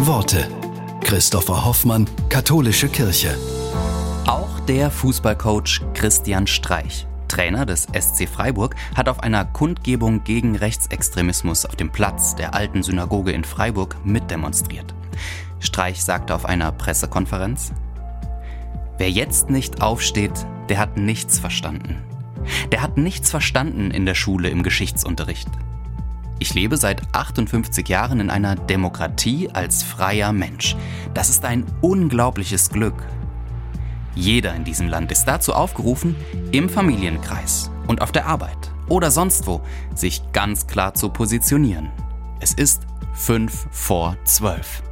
Worte. Christopher Hoffmann, Katholische Kirche. Auch der Fußballcoach Christian Streich, Trainer des SC Freiburg, hat auf einer Kundgebung gegen Rechtsextremismus auf dem Platz der alten Synagoge in Freiburg mitdemonstriert. Streich sagte auf einer Pressekonferenz, Wer jetzt nicht aufsteht, der hat nichts verstanden. Der hat nichts verstanden in der Schule im Geschichtsunterricht. Ich lebe seit 58 Jahren in einer Demokratie als freier Mensch. Das ist ein unglaubliches Glück. Jeder in diesem Land ist dazu aufgerufen, im Familienkreis und auf der Arbeit oder sonst wo sich ganz klar zu positionieren. Es ist 5 vor 12.